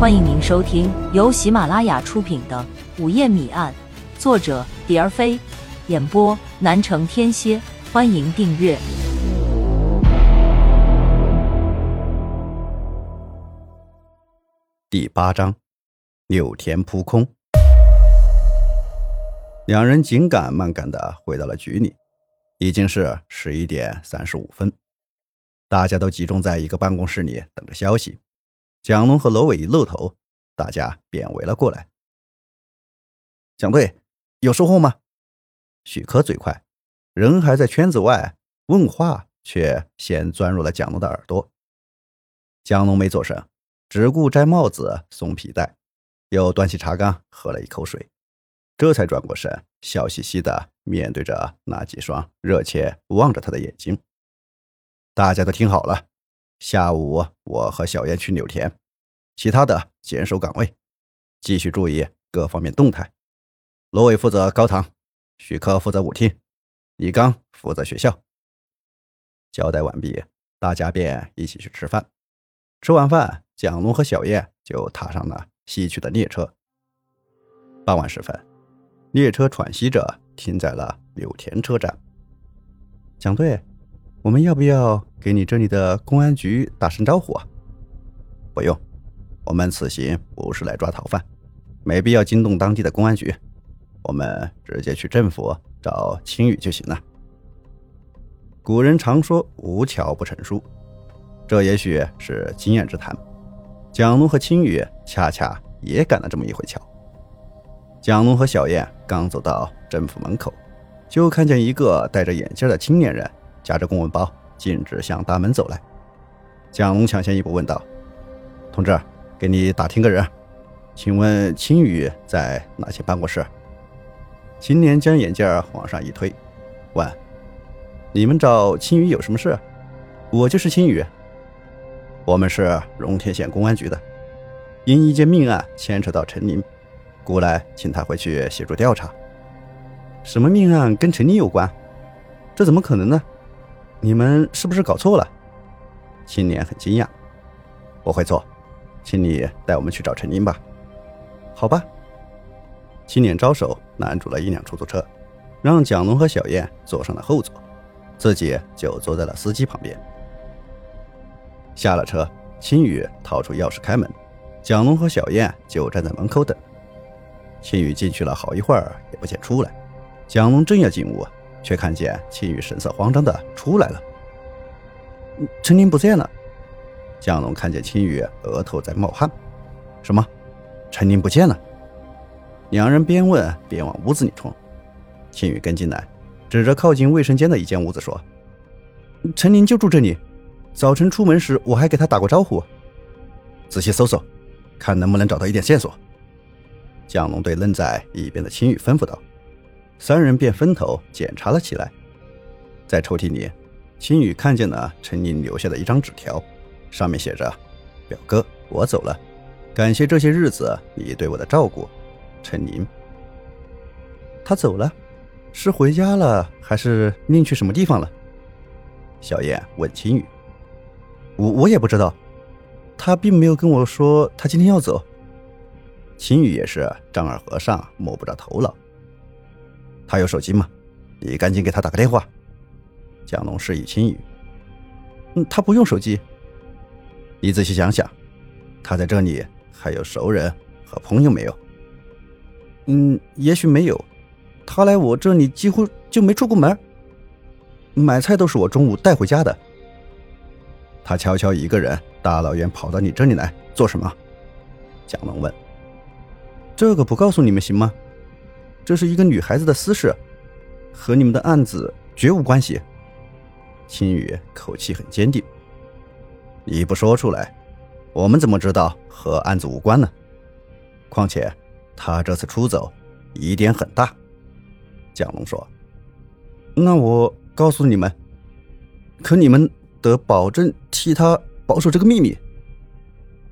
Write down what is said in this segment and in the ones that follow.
欢迎您收听由喜马拉雅出品的《午夜谜案》，作者蝶儿飞，演播南城天蝎。欢迎订阅。第八章，柳田扑空。两人紧赶慢赶的回到了局里，已经是十一点三十五分，大家都集中在一个办公室里等着消息。蒋龙和罗伟一露头，大家便围了过来。蒋队有收获吗？许科最快，人还在圈子外，问话却先钻入了蒋龙的耳朵。蒋龙没做声，只顾摘帽子、松皮带，又端起茶缸喝了一口水，这才转过身，笑嘻嘻的面对着那几双热切望着他的眼睛。大家都听好了。下午我和小燕去柳田，其他的坚守岗位，继续注意各方面动态。罗伟负责高堂，许科负责舞厅，李刚负责学校。交代完毕，大家便一起去吃饭。吃完饭，蒋龙和小燕就踏上了西去的列车。傍晚时分，列车喘息着停在了柳田车站。蒋队。我们要不要给你这里的公安局打声招呼啊？不用，我们此行不是来抓逃犯，没必要惊动当地的公安局，我们直接去政府找青雨就行了。古人常说“无巧不成书”，这也许是经验之谈。蒋龙和青雨恰恰也赶了这么一回巧。蒋龙和小燕刚走到政府门口，就看见一个戴着眼镜的青年人。夹着公文包，径直向大门走来。蒋龙抢先一步问道：“同志，给你打听个人，请问青雨在哪间办公室？”青年将眼镜往上一推，问：“你们找青雨有什么事？”“我就是青雨，我们是荣天县公安局的，因一件命案牵扯到陈林，故来请他回去协助调查。”“什么命案跟陈林有关？这怎么可能呢？”你们是不是搞错了？青年很惊讶。不会错，请你带我们去找陈林吧。好吧。青年招手拦住了一辆出租车，让蒋龙和小燕坐上了后座，自己就坐在了司机旁边。下了车，青雨掏出钥匙开门，蒋龙和小燕就站在门口等。青雨进去了好一会儿也不见出来，蒋龙正要进屋。却看见青雨神色慌张的出来了。陈林不见了。江龙看见青雨额头在冒汗。什么？陈林不见了？两人边问边往屋子里冲。青雨跟进来，指着靠近卫生间的一间屋子说：“陈林就住这里。早晨出门时我还给他打过招呼。仔细搜搜，看能不能找到一点线索。”江龙对愣在一边的青雨吩咐道。三人便分头检查了起来，在抽屉里，青雨看见了陈宁留下的一张纸条，上面写着：“表哥，我走了，感谢这些日子你对我的照顾，陈宁。”他走了，是回家了，还是另去什么地方了？小燕问青雨：“我我也不知道，他并没有跟我说他今天要走。”青雨也是丈二和尚摸不着头脑。他有手机吗？你赶紧给他打个电话。蒋龙示意青雨。嗯，他不用手机。你仔细想想，他在这里还有熟人和朋友没有？嗯，也许没有。他来我这里几乎就没出过门。买菜都是我中午带回家的。他悄悄一个人大老远跑到你这里来做什么？蒋龙问。这个不告诉你们行吗？这是一个女孩子的私事，和你们的案子绝无关系。青雨口气很坚定。你不说出来，我们怎么知道和案子无关呢？况且他这次出走疑点很大。蒋龙说：“那我告诉你们，可你们得保证替他保守这个秘密。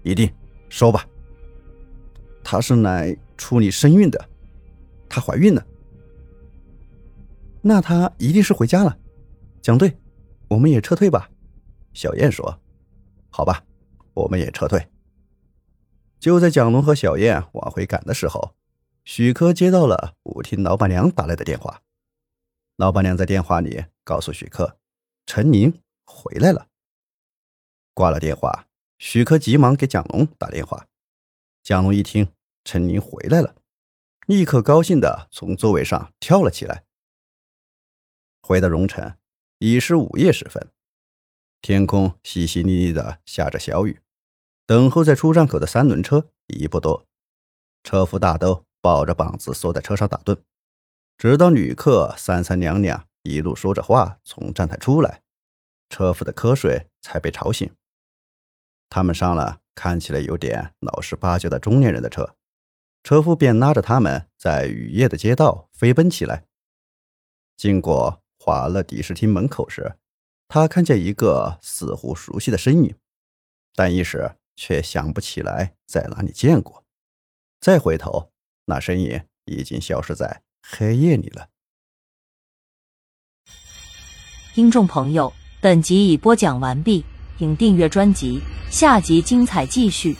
一定说吧。他是来处理身孕的。”她怀孕了，那她一定是回家了。蒋队，我们也撤退吧。小燕说：“好吧，我们也撤退。”就在蒋龙和小燕往回赶的时候，许科接到了舞厅老板娘打来的电话。老板娘在电话里告诉许科，陈宁回来了。挂了电话，许科急忙给蒋龙打电话。蒋龙一听陈宁回来了，立刻高兴的从座位上跳了起来。回到荣城，已是午夜时分，天空淅淅沥沥的下着小雨。等候在出站口的三轮车已不多，车夫大都抱着膀子缩在车上打盹，直到旅客三三两两一路说着话从站台出来，车夫的瞌睡才被吵醒。他们上了看起来有点老实巴交的中年人的车，车夫便拉着他们在雨夜的街道飞奔起来。经过华乐迪视厅门口时，他看见一个似乎熟悉的身影，但一时。却想不起来在哪里见过，再回头，那身影已经消失在黑夜里了。听众朋友，本集已播讲完毕，请订阅专辑，下集精彩继续。